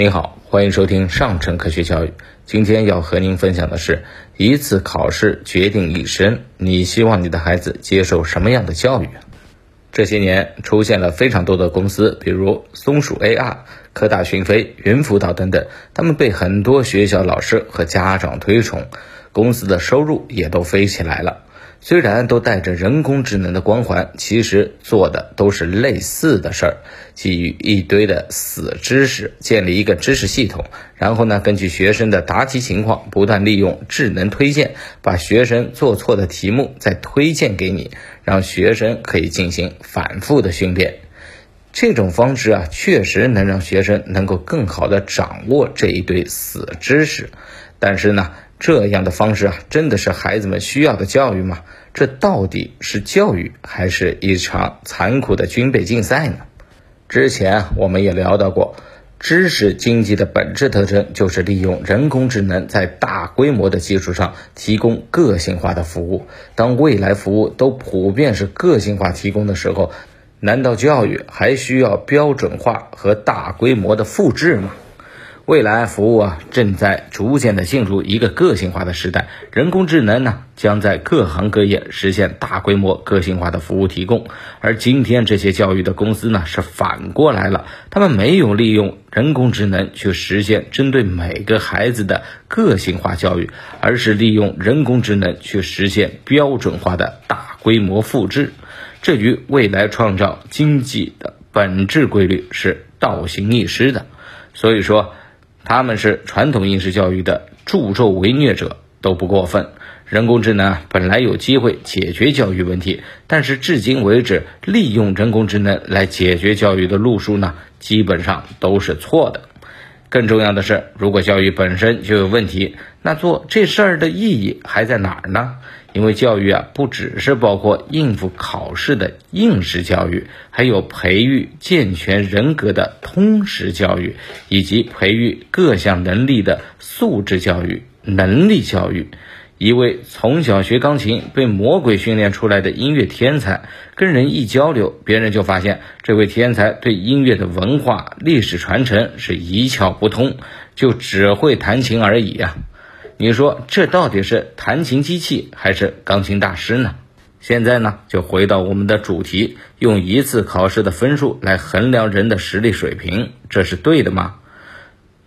您好，欢迎收听上城科学教育。今天要和您分享的是一次考试决定一生，你希望你的孩子接受什么样的教育？这些年出现了非常多的公司，比如松鼠 AR、科大讯飞、云辅导等等，他们被很多学校老师和家长推崇，公司的收入也都飞起来了。虽然都带着人工智能的光环，其实做的都是类似的事儿，基于一堆的死知识建立一个知识系统，然后呢，根据学生的答题情况，不断利用智能推荐，把学生做错的题目再推荐给你，让学生可以进行反复的训练。这种方式啊，确实能让学生能够更好的掌握这一堆死知识，但是呢。这样的方式啊，真的是孩子们需要的教育吗？这到底是教育，还是一场残酷的军备竞赛呢？之前我们也聊到过，知识经济的本质特征就是利用人工智能在大规模的基础上提供个性化的服务。当未来服务都普遍是个性化提供的时候，难道教育还需要标准化和大规模的复制吗？未来服务啊，正在逐渐的进入一个个性化的时代。人工智能呢，将在各行各业实现大规模个性化的服务提供。而今天这些教育的公司呢，是反过来了，他们没有利用人工智能去实现针对每个孩子的个性化教育，而是利用人工智能去实现标准化的大规模复制。这与未来创造经济的本质规律是倒行逆施的。所以说。他们是传统应试教育的助纣为虐者都不过分。人工智能本来有机会解决教育问题，但是至今为止，利用人工智能来解决教育的路数呢，基本上都是错的。更重要的是，如果教育本身就有问题，那做这事儿的意义还在哪儿呢？因为教育啊，不只是包括应付考试的应试教育，还有培育健全人格的通识教育，以及培育各项能力的素质教育、能力教育。一位从小学钢琴、被魔鬼训练出来的音乐天才，跟人一交流，别人就发现这位天才对音乐的文化、历史传承是一窍不通，就只会弹琴而已啊！你说这到底是弹琴机器还是钢琴大师呢？现在呢，就回到我们的主题，用一次考试的分数来衡量人的实力水平，这是对的吗？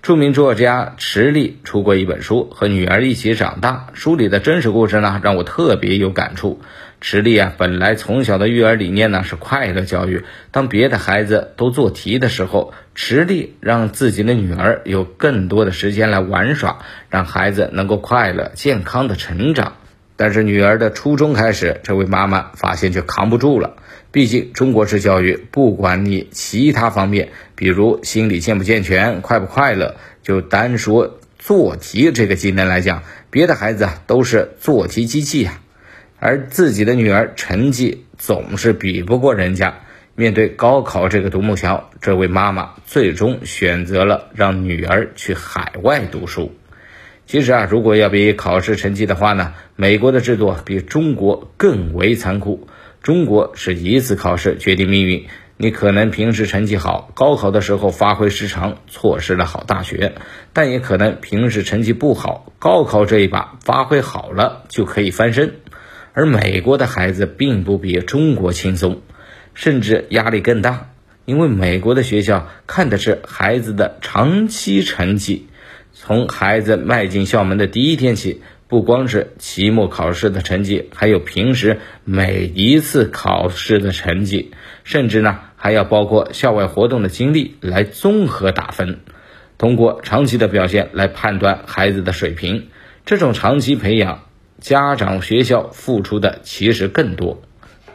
著名作家池莉出过一本书，和女儿一起长大。书里的真实故事呢，让我特别有感触。池莉啊，本来从小的育儿理念呢是快乐教育。当别的孩子都做题的时候，池莉让自己的女儿有更多的时间来玩耍，让孩子能够快乐健康的成长。但是女儿的初中开始，这位妈妈发现就扛不住了。毕竟中国式教育，不管你其他方面，比如心理健不健全、快不快乐，就单说做题这个技能来讲，别的孩子啊都是做题机器呀，而自己的女儿成绩总是比不过人家。面对高考这个独木桥，这位妈妈最终选择了让女儿去海外读书。其实啊，如果要比考试成绩的话呢，美国的制度比中国更为残酷。中国是一次考试决定命运，你可能平时成绩好，高考的时候发挥失常，错失了好大学；但也可能平时成绩不好，高考这一把发挥好了就可以翻身。而美国的孩子并不比中国轻松，甚至压力更大，因为美国的学校看的是孩子的长期成绩，从孩子迈进校门的第一天起。不光是期末考试的成绩，还有平时每一次考试的成绩，甚至呢还要包括校外活动的经历来综合打分，通过长期的表现来判断孩子的水平。这种长期培养，家长学校付出的其实更多。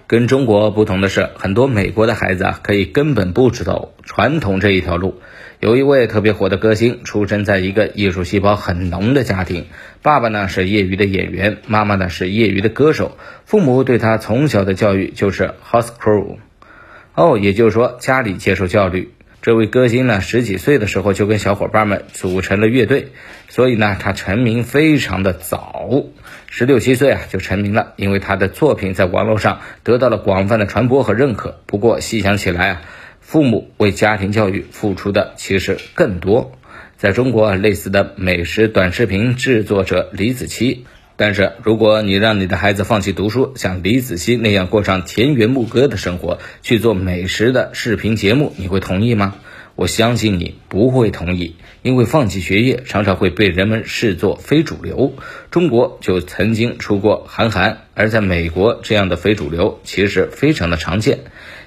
跟中国不同的是，很多美国的孩子啊，可以根本不知道传统这一条路。有一位特别火的歌星，出生在一个艺术细胞很浓的家庭，爸爸呢是业余的演员，妈妈呢是业余的歌手，父母对他从小的教育就是 house crew，哦，也就是说家里接受教育。这位歌星呢，十几岁的时候就跟小伙伴们组成了乐队，所以呢，他成名非常的早。十六七岁啊就成名了，因为他的作品在网络上得到了广泛的传播和认可。不过细想起来啊，父母为家庭教育付出的其实更多。在中国类似的美食短视频制作者李子柒。但是，如果你让你的孩子放弃读书，像李子柒那样过上田园牧歌的生活，去做美食的视频节目，你会同意吗？我相信你不会同意，因为放弃学业常常会被人们视作非主流。中国就曾经出过韩寒，而在美国，这样的非主流其实非常的常见。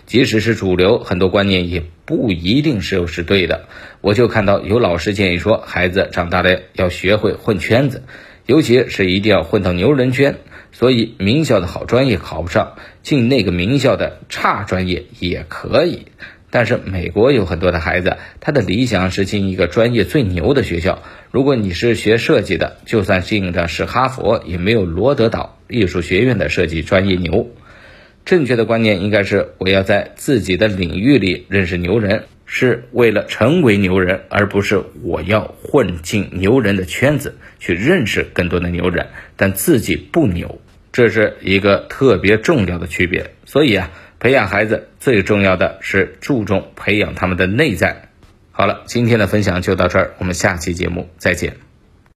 即使是主流，很多观念也不一定是是对的。我就看到有老师建议说，孩子长大了要学会混圈子。尤其是一定要混到牛人圈，所以名校的好专业考不上，进那个名校的差专业也可以。但是美国有很多的孩子，他的理想是进一个专业最牛的学校。如果你是学设计的，就算进的是哈佛，也没有罗德岛艺术学院的设计专业牛。正确的观念应该是，我要在自己的领域里认识牛人。是为了成为牛人，而不是我要混进牛人的圈子去认识更多的牛人，但自己不牛，这是一个特别重要的区别。所以啊，培养孩子最重要的是注重培养他们的内在。好了，今天的分享就到这儿，我们下期节目再见。